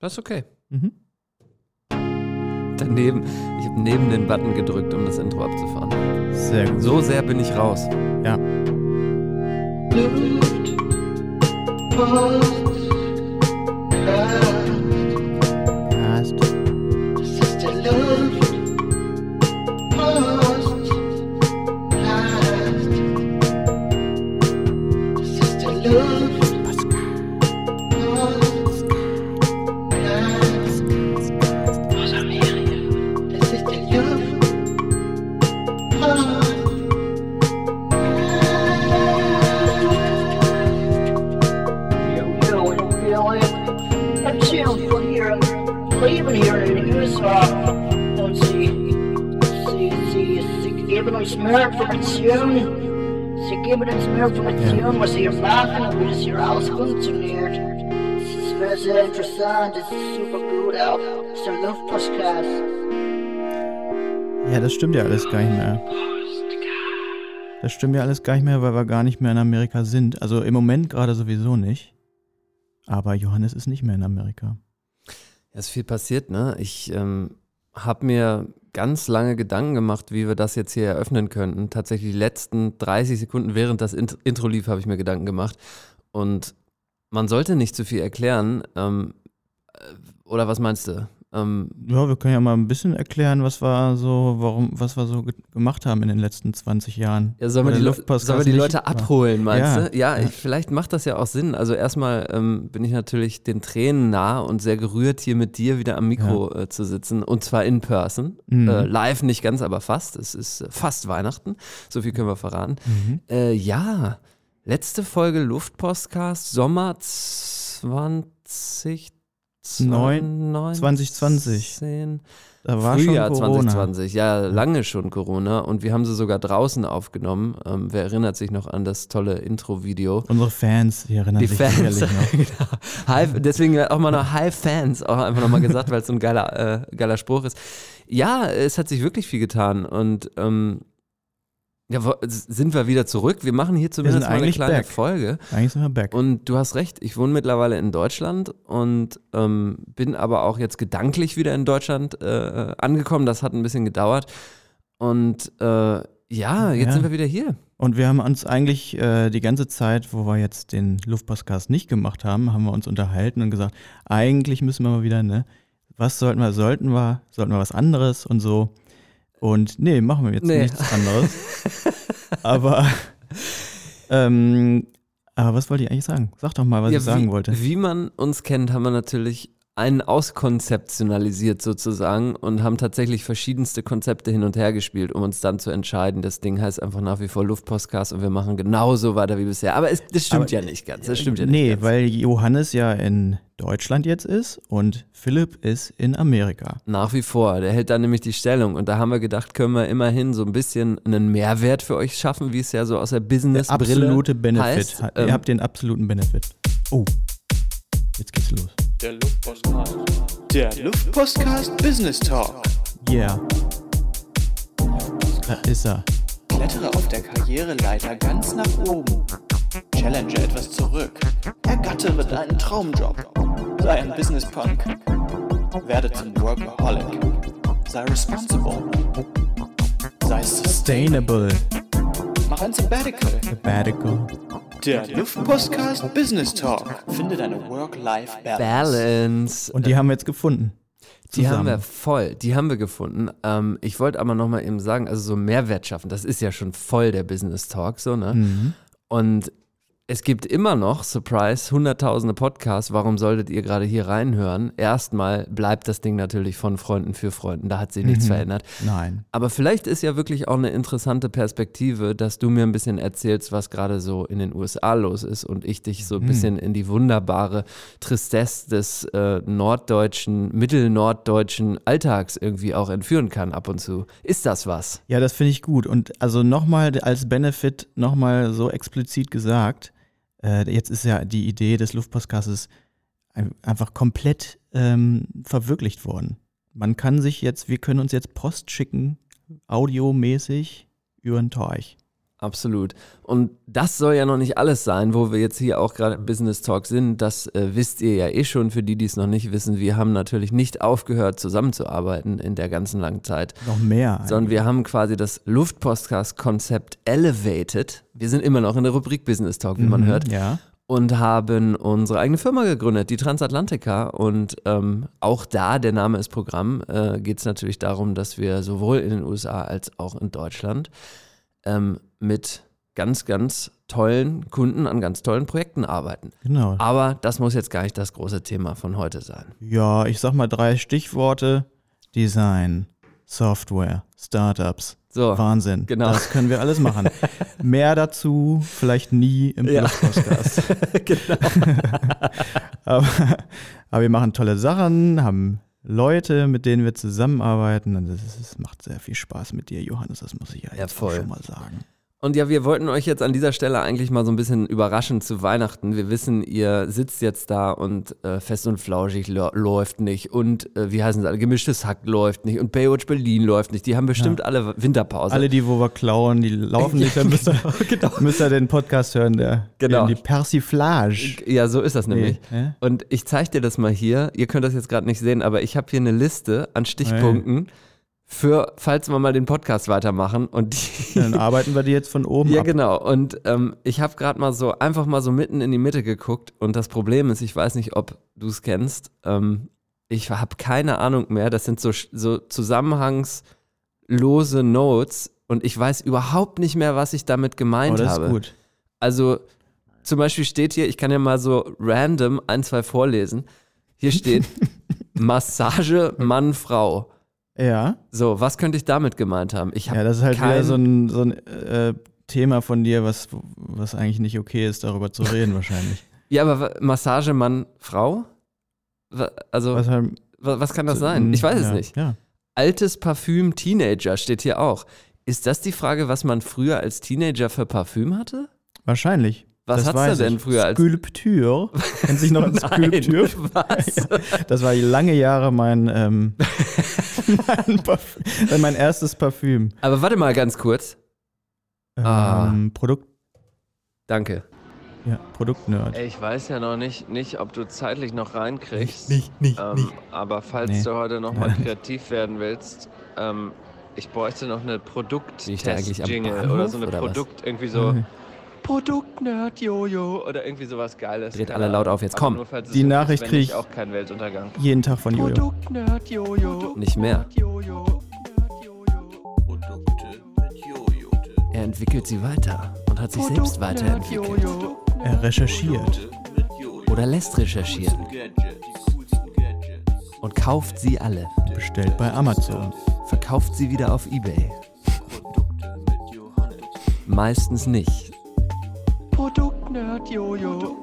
Das ist okay. Mhm. Daneben, ich habe neben den Button gedrückt, um das Intro abzufahren. Sehr gut. So sehr bin ich raus. Ja. Passt. Informationen, was hier machen und wie das hier alles funktioniert. Es ist sehr, sehr interessant. Es ist super gut auch. Es ist der Luftpostcast. Ja, das stimmt ja alles gar nicht mehr. Das stimmt ja alles gar nicht mehr, weil wir gar nicht mehr in Amerika sind. Also im Moment gerade sowieso nicht. Aber Johannes ist nicht mehr in Amerika. Ja, ist viel passiert, ne? Ich ähm, habe mir ganz lange Gedanken gemacht, wie wir das jetzt hier eröffnen könnten. Tatsächlich die letzten 30 Sekunden während das Int Intro lief, habe ich mir Gedanken gemacht. Und man sollte nicht zu viel erklären. Ähm, äh, oder was meinst du? Ähm, Ja, wir können ja mal ein bisschen erklären, was wir so, warum, was wir so ge gemacht haben in den letzten 20 Jahren. Ja, sollen wir die, Le Luftpostcast sollen wir die Leute abholen, meinst Ja, du? Ja, ja. Ich, vielleicht macht das ja auch Sinn. Also erstmal ähm, bin ich natürlich den Tränen nah und sehr gerührt, hier mit dir wieder am Mikro äh, zu sitzen. Und zwar in person. Mhm. Äh, live nicht ganz, aber fast. Es ist äh, fast Weihnachten. So viel können wir verraten. Mhm. Äh, ja, letzte Folge Luftpostcast, Sommer 20... Neun- 2020. 10. Da war Frühjahr schon Corona. 2020, ja, lange schon Corona und wir haben sie sogar draußen aufgenommen. Ähm, wer erinnert sich noch an das tolle Intro-Video? Unsere Fans, die erinnern Die sich Fans, noch. genau. Hi, deswegen auch mal noch Hi Fans, auch einfach nochmal gesagt, weil es so ein geiler, äh, geiler Spruch ist. Ja, es hat sich wirklich viel getan und ähm, ja, sind wir wieder zurück. Wir machen hier zumindest mal eine kleine back. Folge. Eigentlich sind wir back. Und du hast recht, ich wohne mittlerweile in Deutschland und ähm, bin aber auch jetzt gedanklich wieder in Deutschland äh, angekommen. Das hat ein bisschen gedauert. Und äh, ja, jetzt Ja. sind wir wieder hier. Und wir haben uns eigentlich äh, die ganze Zeit, wo wir jetzt den Luftpostcast nicht gemacht haben, haben wir uns unterhalten und gesagt, eigentlich müssen wir mal wieder, ne, was sollten wir, sollten wir, sollten wir was anderes und so. Und nee, machen wir jetzt Nee. nichts anderes. aber, ähm, aber was wollte ich eigentlich sagen? Sag doch mal, was Ja, ich sagen wie, wollte. Wie man uns kennt, haben wir natürlich einen auskonzeptionalisiert sozusagen und haben tatsächlich verschiedenste Konzepte hin und her gespielt, um uns dann zu entscheiden. Das Ding heißt einfach nach wie vor Luftpostcast und wir machen genauso weiter wie bisher. Aber es, das stimmt Aber- ja nicht ganz. Das stimmt ja nicht nee, ganz. weil Johannes ja in Deutschland jetzt ist und Philipp ist in Amerika. Nach wie vor. Der hält da nämlich die Stellung. Und da haben wir gedacht, können wir immerhin so ein bisschen einen Mehrwert für euch schaffen, wie es ja so aus der Business-Brille Absolute Benefit. heißt. Ha- Ähm, Ihr habt den absoluten Benefit. Oh, jetzt geht's los. Der Luftpostcast. Der Luftpostcast Business Talk. Yeah. Da ist er. Klettere auf der Karriereleiter ganz nach oben. Challenge etwas zurück. Ergattere deinen Traumjob. Sei ein Business Punk. Werde zum Workaholic. Sei responsible. Sei sustainable. Mach ein Sabbatical. Sabbatical. Der Luftpostcast Business Talk. Finde deine Work-Life-Balance. Balance. Und die haben wir jetzt gefunden. Die haben wir voll, die haben wir gefunden. Ähm, ich wollte aber nochmal eben sagen, also so Mehrwert schaffen, das ist ja schon voll der Business Talk, so, ne? Mhm. Und es gibt immer noch, Surprise, hunderttausende Podcasts. Warum solltet ihr gerade hier reinhören? Erstmal bleibt das Ding natürlich von Freunden für Freunden. Da hat sich nichts Mhm. verändert. Nein. Aber vielleicht ist ja wirklich auch eine interessante Perspektive, dass du mir ein bisschen erzählst, was gerade so in den USA los ist und ich dich so ein bisschen in die wunderbare Tristesse des äh, norddeutschen, mittelnorddeutschen Alltags irgendwie auch entführen kann ab und zu. Ist das was? Ja, das finde ich gut. Und also nochmal als Benefit nochmal so explizit gesagt, äh, jetzt ist ja die Idee des Luftpostcastes ein- einfach komplett ähm, verwirklicht worden. Man kann sich jetzt, wir können uns jetzt Post schicken, audiomäßig über den Teich. Absolut. Und das soll ja noch nicht alles sein, wo wir jetzt hier auch gerade im Business Talk sind. Das äh, wisst ihr ja eh schon. Für die, die es noch nicht wissen, wir haben natürlich nicht aufgehört, zusammenzuarbeiten in der ganzen langen Zeit. Noch mehr. Sondern wir haben quasi das Luftpostcast-Konzept elevated. Wir sind immer noch in der Rubrik Business Talk, wie man Mhm, hört. Ja. Und haben unsere eigene Firma gegründet, die Transatlantica. Und ähm, auch da, der Name ist Programm, äh, geht es natürlich darum, dass wir sowohl in den USA als auch in Deutschland ähm, mit ganz, ganz tollen Kunden an ganz tollen Projekten arbeiten. Genau. Aber das muss jetzt gar nicht das große Thema von heute sein. Ja, ich sag mal drei Stichworte. Design, Software, Startups. So, Wahnsinn. genau. Das können wir alles machen. Mehr dazu vielleicht nie im Ja. Podcast. genau. aber, aber wir machen tolle Sachen, haben Leute, mit denen wir zusammenarbeiten. Und es macht sehr viel Spaß mit dir, Johannes. Das muss ich ja Ja, jetzt voll. schon mal sagen. Und ja, wir wollten euch jetzt an dieser Stelle eigentlich mal so ein bisschen überraschen zu Weihnachten. Wir wissen, ihr sitzt jetzt da und äh, fest und flauschig läuft nicht und äh, wie heißen sie alle, gemischtes Hack läuft nicht und Baywatch Berlin läuft nicht. Die haben bestimmt alle Winterpause. Alle, die wo wir klauen, die laufen nicht, dann müsst ihr, genau. müsst ihr den Podcast hören, der Genau. die Persiflage. Ja, so ist das nämlich. Nee? Und ich zeige dir das mal hier. Ihr könnt das jetzt gerade nicht sehen, aber ich habe hier eine Liste an Stichpunkten für, falls wir mal den Podcast weitermachen. Und die, Dann arbeiten wir die jetzt von oben Ja, ab. genau. Und ähm, ich habe gerade mal so einfach mal so mitten in die Mitte geguckt. Und das Problem ist, ich weiß nicht, ob du es kennst. Ähm, ich habe keine Ahnung mehr. Das sind so, so zusammenhangslose Notes. Und ich weiß überhaupt nicht mehr, was ich damit Oh, gemeint das habe. ist gut. Also zum Beispiel steht hier, ich kann ja mal so random ein, zwei vorlesen. Hier steht Massage Mann, Frau. Ja, So, was könnte ich damit gemeint haben? Ich habe ja, das ist halt wieder so ein, so ein äh, Thema von dir, was, was eigentlich nicht okay ist, darüber zu reden wahrscheinlich. Ja, aber Massage Mann, Frau? Also, Was halt, was kann das sein? Ich weiß ja, es nicht. Ja. Altes Parfüm Teenager steht hier auch. Ist das die Frage, was man früher als Teenager für Parfüm hatte? Wahrscheinlich. Was das hat's da denn früher als- Skulptur. Kennt sich noch an Skulptur? was? Das war lange Jahre mein, ähm, mein, Parfüm, mein erstes Parfüm. Aber warte mal ganz kurz. Ah. Ähm, Produkt, Danke. ja, Produktnerd. Ich weiß ja noch nicht, nicht ob du zeitlich noch reinkriegst. Nicht, nicht, ähm, Aber falls Nee. du heute noch mal kreativ werden willst, ähm, ich bräuchte noch eine Produkt-Jingle oder so eine oder was? Produkt, irgendwie so Produktnerd Jojo oder irgendwie sowas Geiles. Dreht alle laut auf, jetzt Aber komm. nur, Die Nachricht wenn krieg nicht, ich- auch kein Weltuntergang. Jeden Tag von Jojo. Produktnerd Jojo. Nicht mehr. Er entwickelt sie weiter und hat sich selbst weiterentwickelt. Er recherchiert. Oder lässt recherchieren. Und kauft sie alle. Bestellt bei Amazon. Verkauft sie wieder auf Ebay. Meistens nicht. Produktnerd Jojo.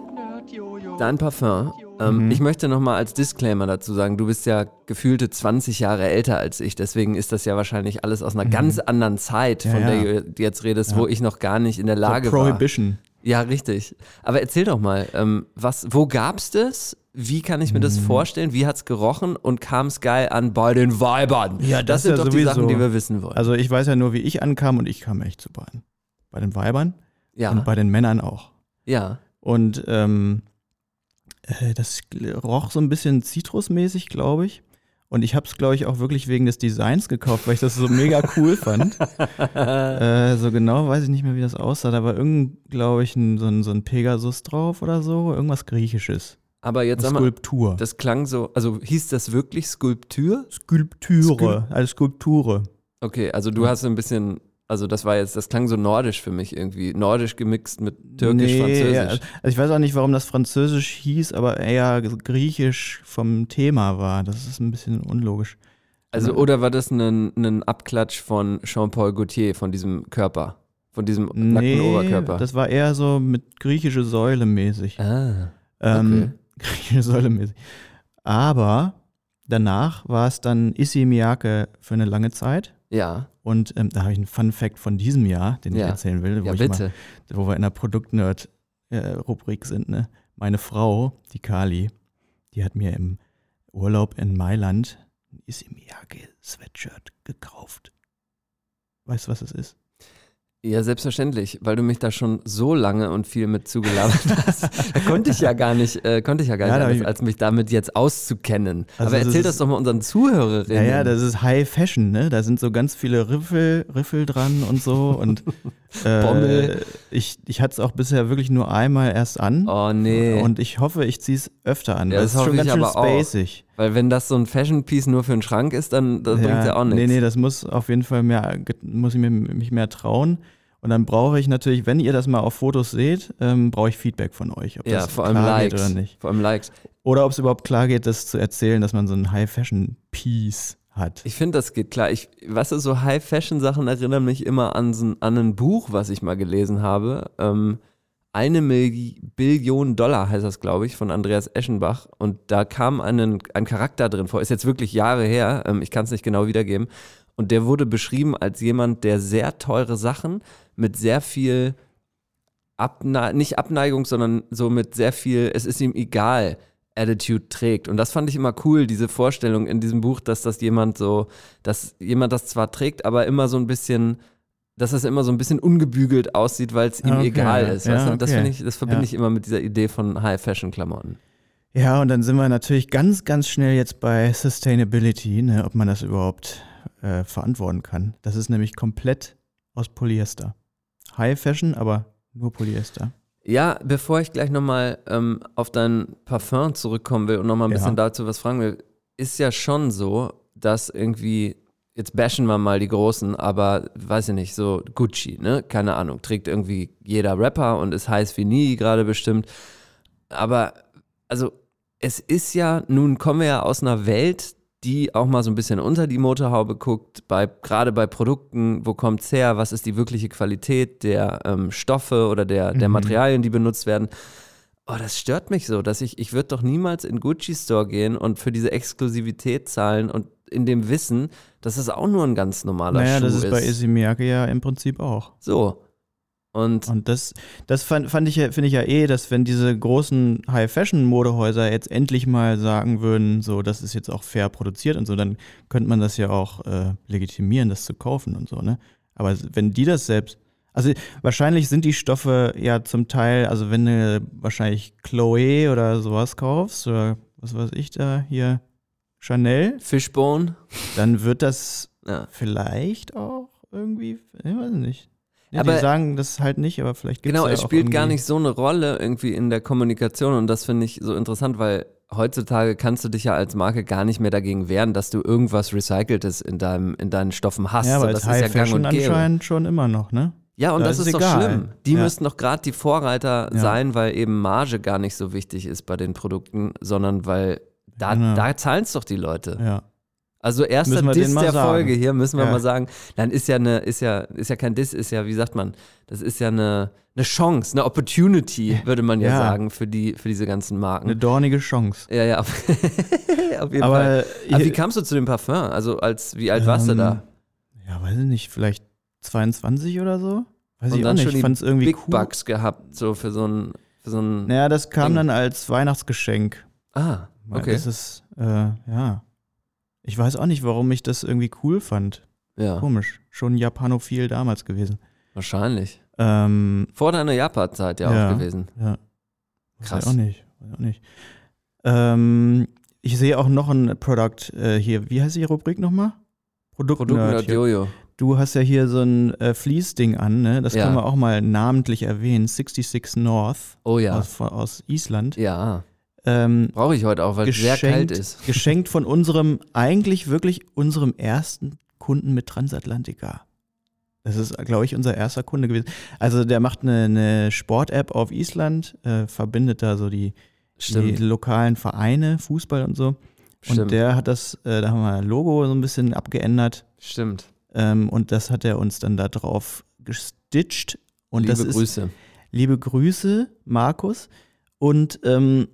Dein Parfum. Ähm, Mhm. Ich möchte nochmal als Disclaimer dazu sagen, du bist ja gefühlte 20 Jahre älter als ich, deswegen ist das ja wahrscheinlich alles aus einer ganz anderen Zeit, Mhm. Ja, von ja. der du jetzt redest, Ja. wo ich noch gar nicht in der Lage So war. Prohibition. Ja, richtig. Aber erzähl doch mal, ähm, was, wo gab's das? Wie kann ich mir das Mhm. vorstellen? Wie hat's gerochen und kam's geil an bei den Weibern? Ja, das das sind ja doch die sowieso. Sachen, die wir wissen wollen. Also ich weiß ja nur, wie ich ankam und ich kam echt zu beiden. Bei den Weibern ja, und bei den Männern auch. ja. Und ähm, äh, das roch so ein bisschen zitrusmäßig, glaube ich. Und ich habe es, glaube ich, auch wirklich wegen des Designs gekauft, weil ich das so mega cool fand. äh, so genau weiß ich nicht mehr, wie das aussah. Da war irgend, glaube ich, ein, so, ein, so ein Pegasus drauf oder so. Irgendwas Griechisches. Aber jetzt sag mal, Skulptur. das klang so, also hieß das wirklich Skulptur? Skulptüre, also Skulpture. Okay, also du hast so ein bisschen, also das war jetzt, das klang so nordisch für mich irgendwie. Nordisch gemixt mit türkisch, Nee, französisch. ja, also ich weiß auch nicht, warum das Französisch hieß, aber eher griechisch vom Thema war. Das ist ein bisschen unlogisch. Also, oder war das ein, ein Abklatsch von Jean-Paul Gaultier, von diesem Körper? Von diesem nackten Oberkörper? das war eher so mit griechische Säule mäßig. ah, Ähm, griechische Säule mäßig. Aber danach war es dann Issey Miyake für eine lange Zeit. Ja, Und ähm, da habe ich einen Fun Fact von diesem Jahr, den ich Ja. erzählen will, wo, ja ich. Mal, wo wir in der Produktnerd-Rubrik sind. Ne? Meine Frau, die Kali, die hat mir im Urlaub in Mailand ein Issey Miyake Sweatshirt gekauft. Weißt du, was es ist? Ja, selbstverständlich, weil du mich da schon so lange und viel mit zugelabert hast. da konnte ich ja gar nicht, äh, konnte ich ja gar Ja, nicht hab anders, als mich damit jetzt auszukennen. Also Aber das erzähl ist- das doch mal unseren Zuhörerinnen. Ja, ja, das ist High Fashion, ne? Da sind so ganz viele Riffel, Riffel dran und so. Und äh, Bommel. Ich, ich hatte es auch bisher wirklich nur einmal erst an. oh nee. Und ich hoffe, ich ziehe es öfter an. Ja, das es ist schon ganz schön aber auch. spacig. weil wenn das so ein Fashion-Piece nur für einen Schrank ist, dann das bringt ja auch nichts. Nee, nee, das muss auf jeden Fall mehr, muss ich mir, mich mehr trauen. Und dann brauche ich natürlich, wenn ihr das mal auf Fotos seht, ähm, brauche ich Feedback von euch, ob ja, das vor allem klar Likes. geht oder nicht. Vor allem Likes. Oder ob es überhaupt klar geht, das zu erzählen, dass man so ein High-Fashion-Piece hat. Ich finde, das geht klar. Ich, weißt du, so High-Fashion-Sachen erinnern mich immer an, so, an ein Buch, was ich mal gelesen habe. Ähm, eine Milli Billion Dollar heißt das, glaube ich, von Andreas Eschenbach. Und da kam einen, ein Charakter drin vor. Ist jetzt wirklich Jahre her. Ähm, ich kann es nicht genau wiedergeben. Und der wurde beschrieben als jemand, der sehr teure Sachen mit sehr viel Abne nicht Abneigung, sondern so mit sehr viel, es ist ihm egal, Attitude trägt. Und das fand ich immer cool, diese Vorstellung in diesem Buch, dass das jemand so, dass jemand das zwar trägt, aber immer so ein bisschen, dass es immer so ein bisschen ungebügelt aussieht, weil es ihm Okay, egal ist. ja? Das okay. finde ich, das verbinde Ja. ich immer mit dieser Idee von High-Fashion-Klamotten. Ja, und dann sind wir natürlich ganz, ganz schnell jetzt bei Sustainability, ne, ob man das überhaupt äh, verantworten kann. Das ist nämlich komplett aus Polyester. High Fashion, aber nur Polyester. Ja, bevor ich gleich nochmal ähm, auf dein Parfum zurückkommen will und nochmal ein Ja. bisschen dazu was fragen will, ist ja schon so, dass irgendwie, jetzt bashen wir mal die Großen, aber weiß ich nicht, so Gucci, ne? Keine Ahnung, trägt irgendwie jeder Rapper und ist heiß wie nie gerade bestimmt. Aber, also, es ist ja, nun kommen wir ja aus einer Welt, die auch mal so ein bisschen unter die Motorhaube guckt, bei, gerade bei Produkten, wo kommt's her, was ist die wirkliche Qualität der ähm, Stoffe oder der, der Mhm. Materialien, die benutzt werden. Oh, das stört mich so, dass ich, ich würde doch niemals in Gucci Store gehen und für diese Exklusivität zahlen und in dem Wissen, dass es auch nur ein ganz normaler naja, Schuh das ist ist. bei Issey Miyake ja im Prinzip auch. so. Und Und das, das fand, fand ich ja, finde ich ja eh, dass wenn diese großen High-Fashion-Modehäuser jetzt endlich mal sagen würden, so, das ist jetzt auch fair produziert und so, dann könnte man das ja auch äh, legitimieren, das zu kaufen und so, ne? Aber wenn die das selbst, also wahrscheinlich sind die Stoffe ja zum Teil, also wenn du wahrscheinlich Chloe oder sowas kaufst, oder was weiß ich da, hier Chanel, Fishbone, dann wird das ja. vielleicht auch irgendwie, ich weiß nicht. Ja, Aber- die sagen das halt nicht, aber vielleicht gibt Genau, ja es spielt gar nicht so eine Rolle irgendwie in der Kommunikation und das finde ich so interessant, weil heutzutage kannst du dich ja als Marke gar nicht mehr dagegen wehren, dass du irgendwas Recyceltes in, deinem, in deinen Stoffen hast. Ja, So, aber das das ist ja gang und gäbe. anscheinend schon immer noch, ne? Ja, und Da das ist ist, es doch schlimm. Die Ja. müssten doch gerade die Vorreiter Ja. sein, weil eben Marge gar nicht so wichtig ist bei den Produkten, sondern weil da, Genau. da zahlen es doch die Leute. Ja. Also erster Diss der sagen. Folge hier, müssen wir Ja. mal sagen. Dann ist ja eine, ist ja, ist ja kein Diss, ist ja, wie sagt man, das ist ja eine, eine Chance, eine Opportunity, würde man ja, Ja. sagen, für die, für diese ganzen Marken. Eine dornige Chance. ja, ja, auf, auf jeden Aber, Fall. Aber wie kamst du zu dem Parfum? Also als, wie alt warst du Ähm, da? Ja, weiß ich nicht, vielleicht 22 oder so? Weiß Und ich auch dann nicht. schon Ich fand es irgendwie Big cool. Bucks gehabt, so für so ein, für so ein, Naja, das kam Ding. dann als Weihnachtsgeschenk. ah, okay, Das ist, äh, ja. Ich weiß auch nicht, warum ich das irgendwie cool fand. ja, Komisch. Schon Japanophil damals gewesen. wahrscheinlich. Ähm, Vor deiner Japan-Zeit ja, Ja. auch gewesen. Ja. Weiß Krass. ich auch nicht. Weiß ich auch nicht. Ähm, ich sehe auch noch ein Produkt äh, hier. Wie heißt die Rubrik nochmal? Produkt, Produktnerd hier. Jojo. Du hast ja hier so ein äh, Fleece-Ding an, ne? Das Ja. können wir auch mal namentlich erwähnen. 66 North Oh ja. aus, aus Island. Ja, Ähm, brauche ich heute auch, weil es sehr kalt ist. geschenkt von unserem, eigentlich wirklich unserem ersten Kunden mit Transatlantica. Das ist, glaube ich, unser erster Kunde gewesen. Also der macht eine, eine Sport-App auf Island, äh, verbindet da so die, die lokalen Vereine, Fußball und so. Und stimmt, der hat das, äh, da haben wir ein Logo so ein bisschen abgeändert. stimmt. Ähm, und das hat er uns dann da drauf gestitcht. Und Liebe das ist, Grüße. liebe Grüße, Markus. Und ähm,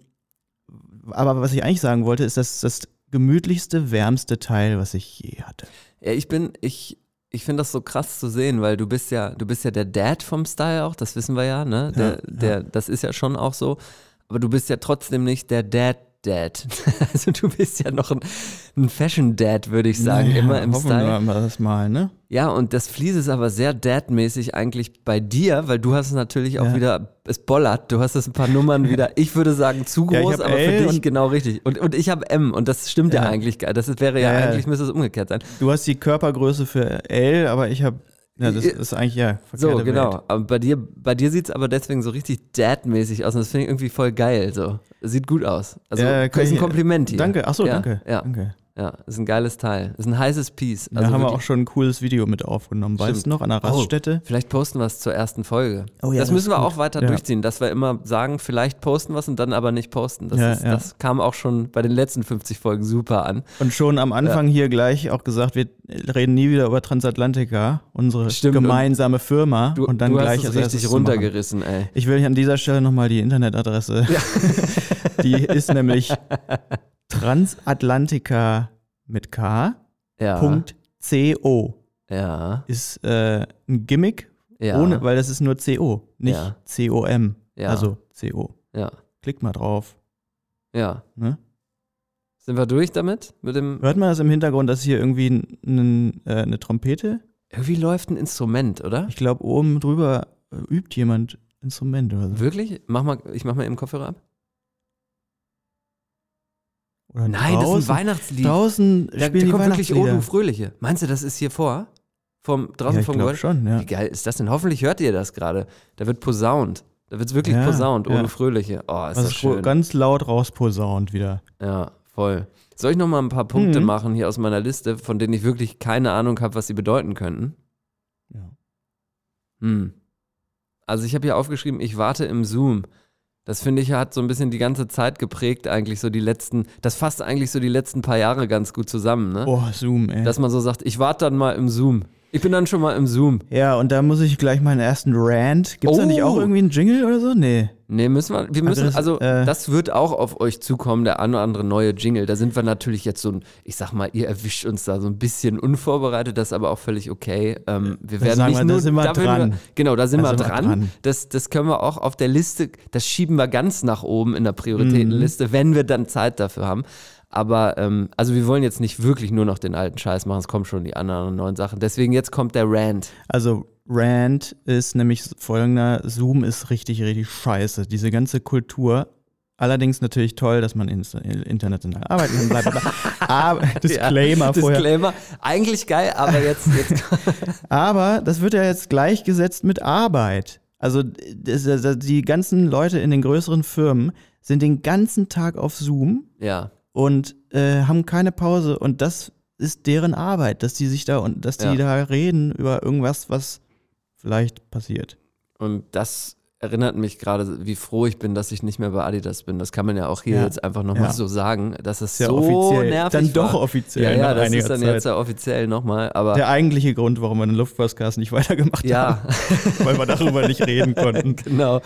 aber was ich eigentlich sagen wollte, ist, dass das gemütlichste, wärmste Teil, was ich je hatte. Ja, ich bin, ich, ich finde das so krass zu sehen, weil du bist ja, du bist ja der Dad vom Style auch, das wissen wir ja, ne? Der, Ja, der, das ist ja schon auch so. Aber du bist ja trotzdem nicht der Dad Dad. Also du bist ja noch ein, ein Fashion Dad, würde ich sagen, Naja, immer im hoffen Style. wir das mal, ne? Ja, und das Fleece ist aber sehr Dad-mäßig eigentlich bei dir, weil du hast es natürlich auch Ja. wieder, es bollert, du hast es ein paar Nummern wieder, ich würde sagen zu Ja, groß, hab aber für L dich und- genau richtig. Und, und ich habe M und das stimmt ja, Ja. eigentlich, das wäre ja, Ja, ja. eigentlich, müsste es umgekehrt sein. Du hast die Körpergröße für L, aber ich habe. Ja, das ist eigentlich ja. So, genau. Welt. Aber bei dir, bei dir sieht es aber deswegen so richtig Dad-mäßig aus und das finde ich irgendwie voll geil. So. Sieht gut aus. Also Ja, ist ein Kompliment hier. Danke, achso, ja, danke. Ja, danke. Ja, ist ein geiles Teil. Ist ein heißes Piece. Da Also haben wir auch schon ein cooles Video mit aufgenommen. Weißt Stimmt. du noch, an der Oh, Raststätte? Vielleicht posten wir es zur ersten Folge. Oh ja, das das müssen wir ist auch gut. weiter Ja. durchziehen, dass wir immer sagen, vielleicht posten wir es und dann aber nicht posten. Das, Ja, ist, ja. das kam auch schon bei den letzten 50 Folgen super an. Und schon am Anfang hier gleich auch gesagt, wir reden nie wieder über Transatlantica, unsere Stimmt, gemeinsame Firma. Du, und dann du gleich hast es richtig runtergerissen, ey. Ich will an dieser Stelle nochmal die Internetadresse. Die ist nämlich transatlantica mit K. Ja. Punkt CO. Ja. Ist äh, ein Gimmick, Ja. ohne, weil das ist nur CO, nicht Ja. COM. Ja. Also CO. ja. Klickt mal drauf. Ja. Ne? Sind wir durch damit? Mit dem. Hört man das im Hintergrund, dass hier irgendwie n, n, äh, eine Trompete? Irgendwie läuft ein Instrument, oder? Ich glaube, oben drüber äh, übt jemand Instrument oder so. Wirklich? Mach mal, ich mach mal eben Kopfhörer ab. Nein, das ist draußen, ein Weihnachtslied. Draußen Da, da spielen die kommt wirklich. Odu Fröhliche. Meinst du, das ist hier vor? Vom, draußen ja, ich vom Gebäude? schon, ja. Wie geil ist das denn? Hoffentlich hört ihr das gerade. Da wird posaunt. Da wird es wirklich Ja, posaunt, ohne ja. Fröhliche. Oh, ist Was das schön. ganz laut rausposaunt wieder. Ja, voll. Soll ich noch mal ein paar Punkte Mhm. machen hier aus meiner Liste, von denen ich wirklich keine Ahnung habe, was sie bedeuten könnten? Ja. Hm. Also ich habe hier aufgeschrieben, ich warte im Zoom. Das finde ich hat so ein bisschen die ganze Zeit geprägt, eigentlich so die letzten, das fasst eigentlich so die letzten paar Jahre ganz gut zusammen, ne? Oh, Zoom, ey. Dass man so sagt, ich warte dann mal im Zoom. Ich bin dann schon mal im Zoom. ja, und da muss ich gleich meinen ersten Rant. Gibt es da nicht Oh. auch irgendwie einen Jingle oder so? Nee. Nee, müssen wir, wir müssen, das, also äh, das wird auch auf euch zukommen, der ein oder andere neue Jingle. Da sind wir natürlich jetzt so ein, ich sag mal, ihr erwischt uns da so ein bisschen unvorbereitet, das ist aber auch völlig okay. Ähm, wir Da werden nicht wir, da nur, sind wir dran. genau, da sind Da wir sind wir dran. dran. Das, das können wir auch auf der Liste, das schieben wir ganz nach oben in der Prioritätenliste, Mhm. wenn wir dann Zeit dafür haben. Aber ähm, also wir wollen jetzt nicht wirklich nur noch den alten Scheiß machen, es kommen schon die anderen neuen Sachen. Deswegen jetzt kommt der Rant. Also Rant ist nämlich folgender, Zoom ist richtig, richtig scheiße. Diese ganze Kultur. Allerdings natürlich toll, dass man ins- international arbeiten kann, bla bla bla. Aber, Disclaimer ja, vorher. Disclaimer. Eigentlich geil, aber jetzt, jetzt Aber das wird ja jetzt gleichgesetzt mit Arbeit. Also die ganzen Leute in den größeren Firmen sind den ganzen Tag auf Zoom ja. und äh, haben keine Pause und das ist deren Arbeit, dass die sich da und dass die Ja. da reden über irgendwas, was vielleicht passiert. Und das erinnert mich gerade, wie froh ich bin, dass ich nicht mehr bei Adidas bin. Das kann man ja auch hier Ja. jetzt einfach nochmal Ja. so sagen, dass es Ist ja so offiziell, nervig dann doch war. offiziell Ja, ja, das ist dann Zeit. jetzt ja offiziell nochmal, aber Der eigentliche Grund, warum wir den Luftpostcast nicht weitergemacht ja, haben, weil wir darüber nicht reden konnten. genau.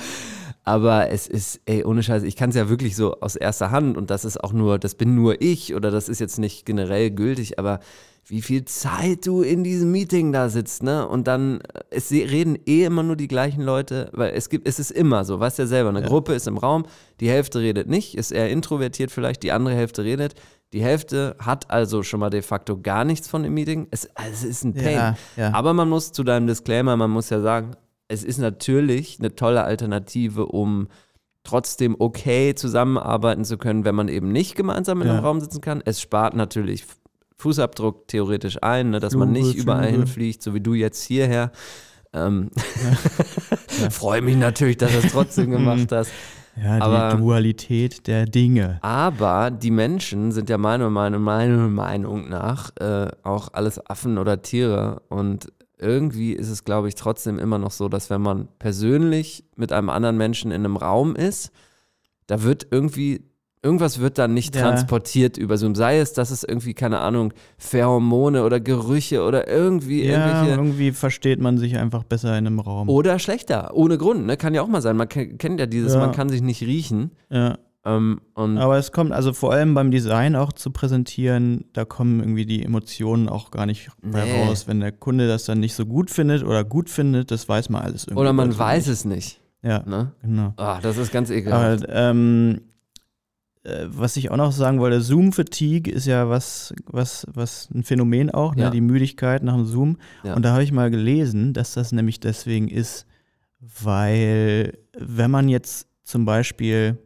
Aber es ist, ey, ohne Scheiß, ich kann es ja wirklich so aus erster Hand und das ist auch nur, das bin nur ich oder das ist jetzt nicht generell gültig, aber wie viel Zeit du in diesem Meeting da sitzt, ne? Und dann, äh, es reden eh immer nur die gleichen Leute, weil es gibt, es ist immer so, weißt ja selber, eine Gruppe ist im Raum, die Hälfte redet nicht, ist eher introvertiert vielleicht, die andere Hälfte redet. Die Hälfte hat also schon mal de facto gar nichts von dem Meeting. Es, es ist ein Pain. Ja, ja. Aber man muss zu deinem Disclaimer, man muss ja sagen, es ist natürlich eine tolle Alternative, um trotzdem okay zusammenarbeiten zu können, wenn man eben nicht gemeinsam in einem Ja. Raum sitzen kann. Es spart natürlich Fußabdruck theoretisch ein, ne, dass man Flüge, nicht überall Flüge. hinfliegt, so wie du jetzt hierher. Ähm, Freue mich natürlich, dass du es trotzdem gemacht hast. Ja, die Aber- Dualität der Dinge. Aber die Menschen sind ja meiner Meinung, meiner Meinung nach äh, auch alles Affen oder Tiere. Und irgendwie ist es, glaube ich, trotzdem immer noch so, dass wenn man persönlich mit einem anderen Menschen in einem Raum ist, da wird irgendwie, irgendwas wird dann nicht Ja. transportiert über Zoom. Sei es, dass es irgendwie, keine Ahnung, Pheromone oder Gerüche oder irgendwie Ja, irgendwelche. irgendwie versteht man sich einfach besser in einem Raum. Oder schlechter, ohne Grund, ne? Kann ja auch mal sein. Man ke- kennt ja dieses, Ja. man kann sich nicht riechen. Ja. Ähm, und Aber es kommt also vor allem beim Design auch zu präsentieren, da kommen irgendwie die Emotionen auch gar nicht mehr Nee. raus. Wenn der Kunde das dann nicht so gut findet oder gut findet, das weiß man alles irgendwie. oder man weiß nicht. es nicht. Ja, Ne? genau. Ah, das ist ganz ekelhaft. Aber ähm, äh, was ich auch noch sagen wollte, Zoom-Fatigue ist ja was, was, was ein Phänomen auch, ne? Ja. die Müdigkeit nach dem Zoom. Ja. Und da habe ich mal gelesen, dass das nämlich deswegen ist, weil wenn man jetzt zum Beispiel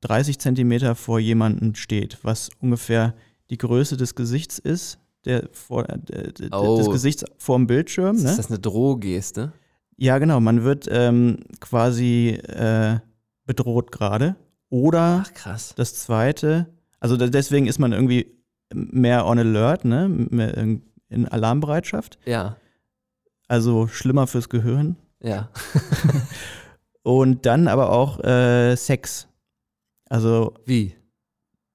30 Zentimeter vor jemanden steht, was ungefähr die Größe des Gesichts ist, der vor, äh, d- Oh. des Gesichts vor dem Bildschirm, Ist ne? das eine Drohgeste? Ja, genau. Man wird ähm, quasi äh, bedroht gerade. Oder Ach krass. das Zweite, also deswegen ist man irgendwie mehr on alert, ne? Mehr in, Alarmbereitschaft. Ja, Also schlimmer fürs Gehirn. ja. Und dann aber auch äh, Sex. Also, Wie?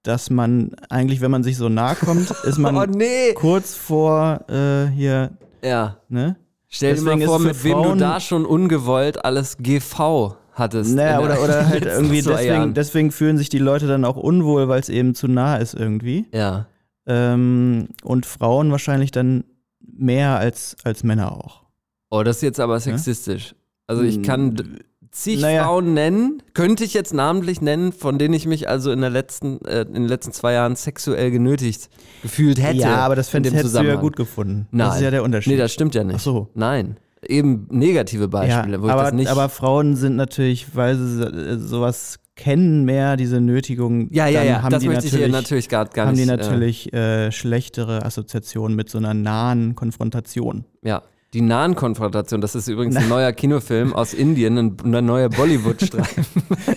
dass man eigentlich, wenn man sich so nahe kommt, ist man oh nee! kurz vor äh, hier, Ja. ne? Stell dir Deswegen mal ist vor, mit wem du Frauen- da schon ungewollt alles GV hattest. Naja, oder, oder halt irgendwie deswegen, Jahren. deswegen fühlen sich die Leute dann auch unwohl, weil es eben zu nah ist irgendwie. Ja. Ähm, und Frauen wahrscheinlich dann mehr als, als Männer auch. Oh, das ist jetzt aber sexistisch. Also ich kann d- zig Naja. Frauen nennen, könnte ich jetzt namentlich nennen, von denen ich mich also in, der letzten, äh, in den letzten zwei Jahren sexuell genötigt gefühlt hätte. ja, aber das in fänd, dem hättest du ja gut gefunden. Nein. Das ist ja der Unterschied. Nee, das stimmt ja nicht. Ach so. Nein. Eben negative Beispiele, ja, wo ich aber, das nicht. aber Frauen sind natürlich, weil sie äh, sowas kennen mehr, diese Nötigung, ja, ja, dann ja, haben das die möchte ich natürlich, hier natürlich gar, gar haben nicht. die natürlich äh, schlechtere Assoziationen mit so einer nahen Konfrontation. Äh, ja. Die nahen Konfrontation, das ist übrigens ein neuer Kinofilm aus Indien, ein, ein neuer Bollywood-Streifen.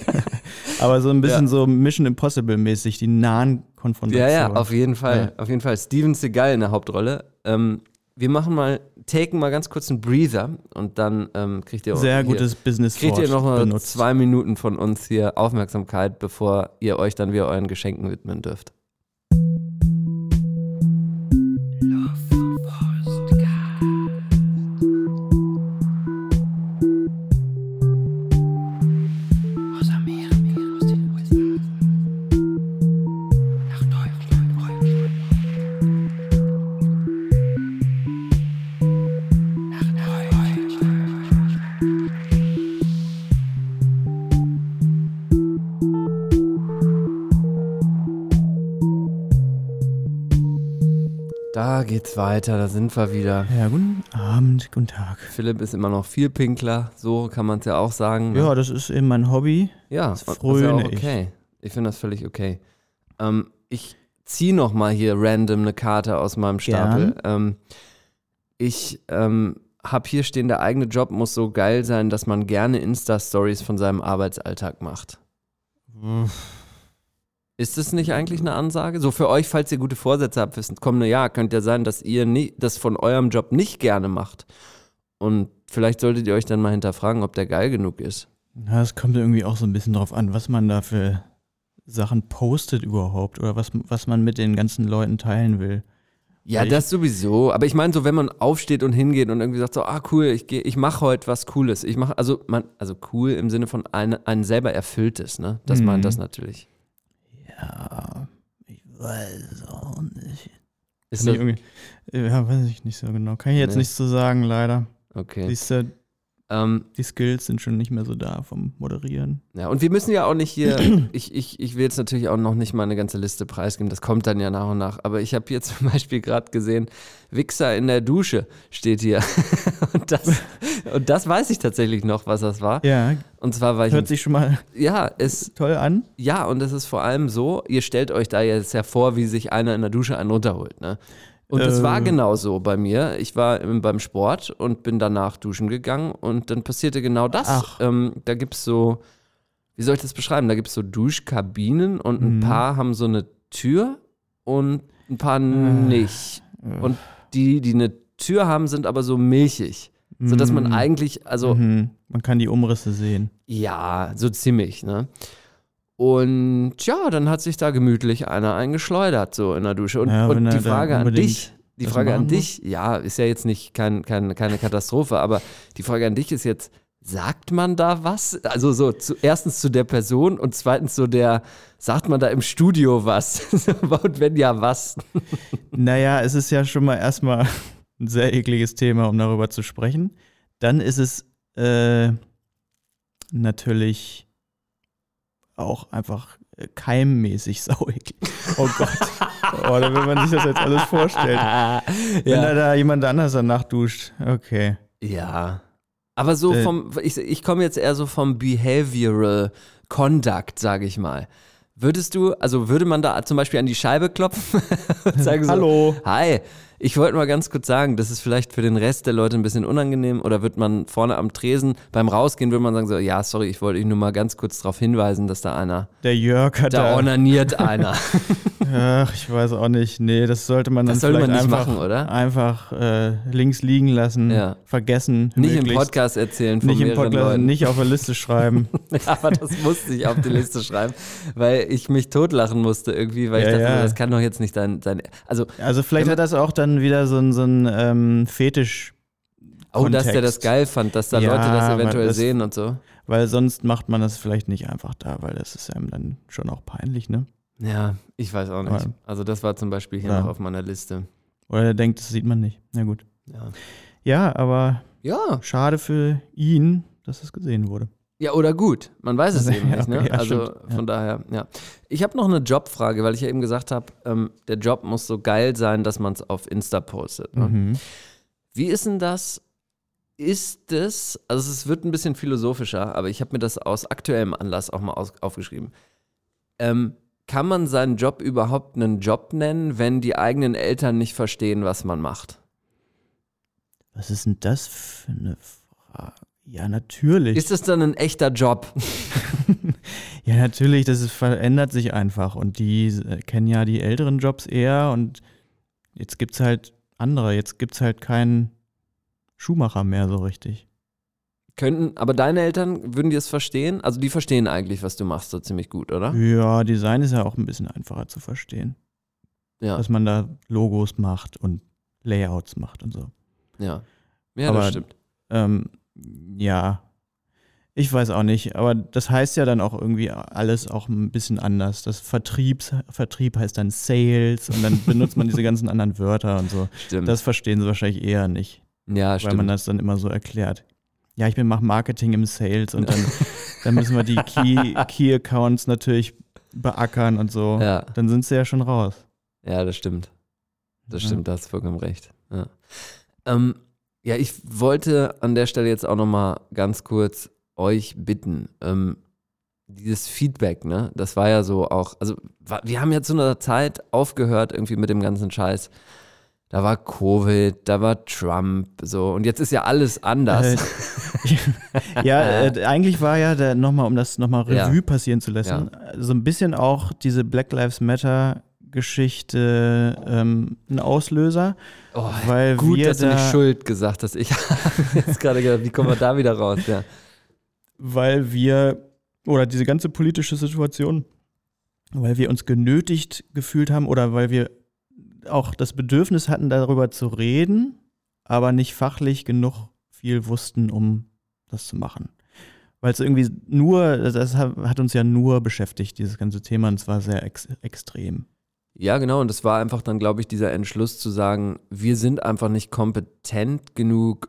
Aber so ein bisschen Ja. so Mission Impossible mäßig, die nahen Ja, Konfrontationen. ja, auf jeden Fall. Auf jeden Fall. Steven Seagal in der Hauptrolle. Ähm, wir machen mal, taken mal ganz kurz einen Breather und dann ähm, kriegt ihr Sehr hier, gutes business Kriegt ihr noch mal benutzt. zwei Minuten von uns hier Aufmerksamkeit, bevor ihr euch dann wieder euren Geschenken widmen dürft. Geht's weiter, da sind wir wieder. Ja, guten Abend, guten Tag. Philipp ist immer noch viel pinkler, so kann man es ja auch sagen. ne? Ja, das ist eben mein Hobby. Ja, Das und das ist ja auch fröne ich. okay. Ich finde das völlig okay. Ähm, ich ziehe noch mal hier random eine Karte aus meinem Stapel. Ähm, ich ähm, habe hier stehen, der eigene Job muss so geil sein, dass man gerne Insta-Stories von seinem Arbeitsalltag macht. Ist das nicht eigentlich eine Ansage? So für euch, falls ihr gute Vorsätze habt fürs kommende Jahr, könnte ja sein, dass ihr nie, das von eurem Job nicht gerne macht. Und vielleicht solltet ihr euch dann mal hinterfragen, ob der geil genug ist. Ja, es kommt irgendwie auch so ein bisschen drauf an, was man da für Sachen postet überhaupt oder was, was man mit den ganzen Leuten teilen will. Ja, Weil das sowieso. Aber ich meine, so wenn man aufsteht und hingeht und irgendwie sagt so, ah cool, ich gehe, ich mache heute was Cooles. Ich mache, also man, also cool im Sinne von ein, ein selber erfülltes, ne? Das Mhm. meint das natürlich. Ja, ich weiß auch nicht. Ist das, ja, weiß ich nicht so genau. Kann ich jetzt Nee. nichts zu sagen, leider. okay. Siehst du, Ähm, die Skills sind schon nicht mehr so da vom Moderieren. ja, und wir müssen ja auch nicht hier, ich, ich, ich will jetzt natürlich auch noch nicht mal eine ganze Liste preisgeben, das kommt dann ja nach und nach. Aber ich habe hier zum Beispiel gerade gesehen, Wichser in der Dusche steht hier. und, das, und das weiß ich tatsächlich noch, was das war. Ja, Und zwar war ich. hört sich schon mal ja, es, toll an. Ja, und es ist vor allem so, ihr stellt euch da jetzt hervor, wie sich einer in der Dusche einen runterholt, ne? Und Äh. war genau so bei mir. Ich war im, beim Sport und bin danach duschen gegangen und dann passierte genau das. Ähm, da gibt es so, wie soll ich das beschreiben? Da gibt es so Duschkabinen und ein Mhm. paar haben so eine Tür und ein paar Äh. nicht. Und die, die eine Tür haben, sind aber so milchig. Sodass man Mhm. eigentlich, also Mhm. Man kann die Umrisse sehen. ja, so ziemlich, ne? Und ja, dann hat sich da gemütlich einer eingeschleudert, so in der Dusche. Und, Ja, und die Frage an dich, die Frage an dich, ja, ist ja jetzt nicht kein, kein, keine Katastrophe, aber die Frage an dich ist jetzt, sagt man da was? Also so, zu, erstens zu der Person und zweitens so der, sagt man da im Studio was? und wenn ja, was? Naja, es ist ja schon mal erstmal ein sehr ekliges Thema, um darüber zu sprechen. Dann ist es äh, natürlich auch einfach äh, keimmäßig sauig. Oh Gott. Oh, will man sich das jetzt alles vorstellen. Wenn da, da jemand anders danach duscht. Okay. Ja. Aber so Äh. vom, ich, ich komme jetzt eher so vom Behavioral Conduct, sage ich mal. Würdest du, also würde man da zum Beispiel an die Scheibe klopfen und sagen so, Hallo. Hi, ich wollte mal ganz kurz sagen, das ist vielleicht für den Rest der Leute ein bisschen unangenehm oder wird man vorne am Tresen beim Rausgehen, würde man sagen so, ja, sorry, ich wollte dich nur mal ganz kurz darauf hinweisen, dass da einer, Der Jörg hat da da. onaniert einer. Ach, ich weiß auch nicht. Nee, das sollte man dann Das sollte man nicht einfach, machen, oder? einfach äh, links liegen lassen, Ja. vergessen. Nicht im möglichst. Podcast erzählen von Nicht im mehreren Podcast, Leuten. nicht auf der Liste schreiben. Aber das musste ich auf die Liste schreiben, weil ich mich totlachen musste irgendwie, weil ich Ja, dachte, ja. das kann doch jetzt nicht dein, dein also Also vielleicht hat das auch dann wieder so ein, so ein ähm, Fetisch, Oh, dass der das geil fand, dass da Ja, Leute das eventuell das- sehen und so. weil sonst macht man das vielleicht nicht einfach da, weil das ist einem dann schon auch peinlich, ne? Ja, ich weiß auch nicht. Aber- Also das war zum Beispiel hier Ja. noch auf meiner Liste. Oder er denkt, das sieht man nicht. Na gut. Ja. Ja, aber Ja, schade für ihn, dass es gesehen wurde. Ja oder gut. Man weiß es Also, eben ja, nicht. Ne? okay, ja, also stimmt, ja. von daher, ja. Ich habe noch eine Jobfrage, weil ich ja eben gesagt habe, ähm, der Job muss so geil sein, dass man es auf Insta postet. Ne? Mhm. Wie ist denn das? Ist es, also es wird ein bisschen philosophischer, aber ich habe mir das aus aktuellem Anlass auch mal aus, aufgeschrieben. Ähm, kann man seinen Job überhaupt einen Job nennen, wenn die eigenen Eltern nicht verstehen, was man macht? Was ist denn das für eine Frage? Ja, natürlich. Ist es dann ein echter Job? ja, natürlich, das ist, verändert sich einfach. Und die äh, kennen ja die älteren Jobs eher und jetzt gibt es halt andere. Jetzt gibt es halt keinen Schuhmacher mehr so richtig. Könnten, aber deine Eltern würden die es verstehen? Also die verstehen eigentlich, was du machst, so ziemlich gut, oder? Ja, Design ist ja auch ein bisschen einfacher zu verstehen. Ja, Dass man da Logos macht und Layouts macht und so. ja. Ja, Aber- das stimmt. Ähm, ja, ich weiß auch nicht, aber das heißt ja dann auch irgendwie alles auch ein bisschen anders. Das Vertriebs, Vertrieb heißt dann Sales und dann benutzt man diese ganzen anderen Wörter und so. Stimmt. Das verstehen sie wahrscheinlich eher nicht, ja, weil stimmt. man das dann immer so erklärt. Ja, ich bin mach Marketing im Sales und dann, dann müssen wir die Key, Key Accounts natürlich beackern und so. ja. Dann sind sie ja schon raus. Ja, das stimmt. Das Ja. stimmt, da hast du vollkommen recht. Ja. Ähm, ja, ich wollte an der Stelle jetzt auch nochmal ganz kurz euch bitten. Ähm, dieses Feedback, ne, das war ja so auch, also wir haben ja zu einer Zeit aufgehört irgendwie mit dem ganzen Scheiß. Da war Covid, da war Trump, so und jetzt ist ja alles anders. Ja, äh, eigentlich war ja nochmal, um das nochmal Ja. Revue passieren zu lassen, so ein bisschen auch diese Black Lives Matter Geschichte ähm, ein Auslöser, oh, weil gut, wir dass du da, nicht Schuld gesagt hast. Ich habe jetzt gerade gedacht, wie kommen wir da wieder raus? Ja. weil wir oder diese ganze politische Situation, weil wir uns genötigt gefühlt haben oder weil wir auch das Bedürfnis hatten, darüber zu reden, aber nicht fachlich genug viel wussten, um das zu machen. Weil es irgendwie nur, das hat uns ja nur beschäftigt, dieses ganze Thema, und zwar sehr ex extrem. Ja, genau. Und das war einfach dann, glaube ich, dieser Entschluss zu sagen, wir sind einfach nicht kompetent genug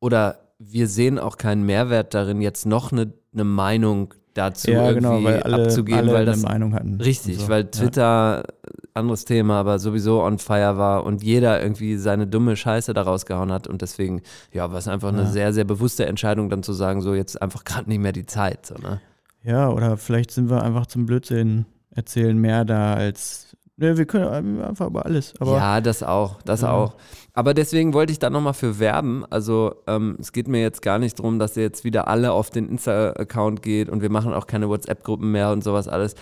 oder wir sehen auch keinen Mehrwert darin, jetzt noch eine, eine Meinung dazu irgendwie weil alle, abzugeben, alle weil das eine Meinung hatten. richtig, so. weil Ja. Twitter anderes Thema, aber sowieso on fire war und jeder irgendwie seine dumme Scheiße da rausgehauen hat und deswegen, ja, war es einfach eine Ja. sehr, sehr bewusste Entscheidung, dann zu sagen, so jetzt einfach gerade nicht mehr die Zeit. So, ne? Ja, oder vielleicht sind wir einfach zum Blödsinn erzählen mehr da als. Ne, wir können einfach über alles. Ja, das auch, das Ja. auch. Aber deswegen wollte ich da nochmal für werben. Also ähm, es geht mir jetzt gar nicht darum, dass ihr jetzt wieder alle auf den Insta-Account geht und wir machen auch keine WhatsApp-Gruppen mehr und sowas alles.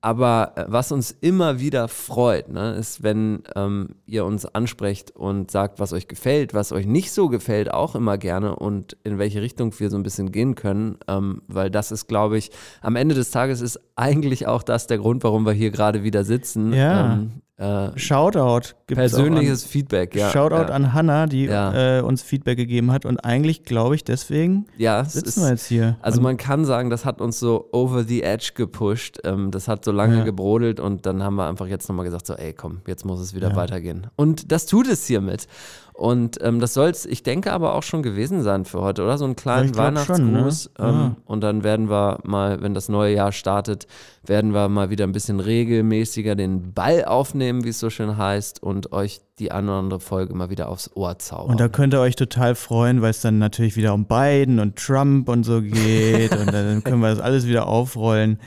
Aber äh, was uns immer wieder freut, ne, ist, wenn ähm, ihr uns ansprecht und sagt, was euch gefällt, was euch nicht so gefällt, auch immer gerne und in welche Richtung wir so ein bisschen gehen können. Ähm, weil das ist, glaube ich, am Ende des Tages ist eigentlich auch das der Grund, warum wir hier gerade wieder sitzen. Ja. Ähm, Äh, Shoutout. gibt's persönliches an, Feedback, ja. Shoutout ja. an Hannah, die Ja. äh, uns Feedback gegeben hat. Und eigentlich glaube ich, deswegen Ja, sitzen ist, wir jetzt hier. Also Und man kann sagen, das hat uns so over the edge gepusht. Ähm, das hat so lange gebrodelt und dann haben wir einfach jetzt nochmal gesagt, so ey komm, jetzt muss es wieder weitergehen. Und das tut es hiermit. Und ähm, das soll es, ich denke, aber auch schon gewesen sein für heute, oder? So einen kleinen ich glaub schon, ne? Weihnachtsgruß. Ja. ähm, Und dann werden wir mal, wenn das neue Jahr startet, werden wir mal wieder ein bisschen regelmäßiger den Ball aufnehmen, wie es so schön heißt, und euch die eine oder andere Folge mal wieder aufs Ohr zaubern. Und da könnt ihr euch total freuen, weil es dann natürlich wieder um Biden und Trump und so geht. und dann können wir das alles wieder aufrollen.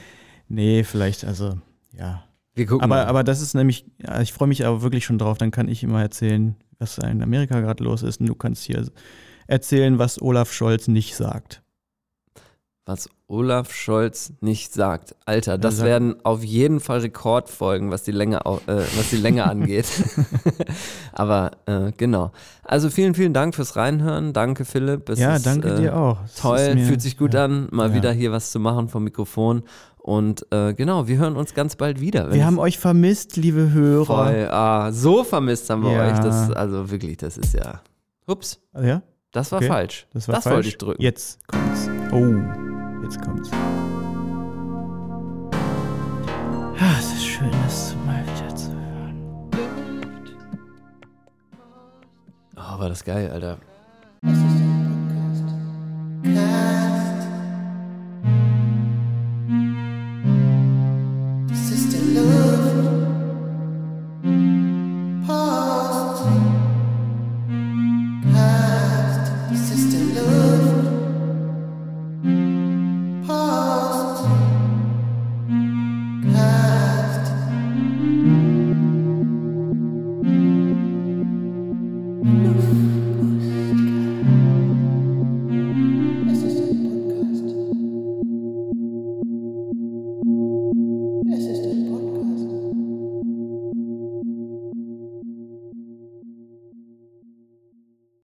Nee, vielleicht, also, ja. wir gucken Aber, mal. aber das ist nämlich, ja, ich freue mich aber wirklich schon drauf. Dann kann ich immer erzählen, was in Amerika gerade los ist. Und du kannst hier erzählen, was Olaf Scholz nicht sagt. was Olaf Scholz nicht sagt. Alter, das sagt- werden auf jeden Fall Rekordfolgen, was die Länge, äh, was die Länge angeht. Aber äh, genau. Also vielen, vielen Dank fürs Reinhören. Danke, Philipp. Es ja, ist, danke äh, dir auch. Es Toll, mir- fühlt sich gut ja. an, mal Ja. wieder hier was zu machen vom Mikrofon. Und äh, genau, wir hören uns ganz bald wieder. Wir es- haben euch vermisst, liebe Hörer. voll, ah, so vermisst haben wir Ja. euch. Das, also wirklich, das ist ja. Ups, Ja, das war Okay. falsch. das war falsch. wollte ich drücken. Jetzt kommt's. Oh, jetzt kommt's. Ah, es ist schön, das mal wieder zu hören. Oh, war das geil, Alter.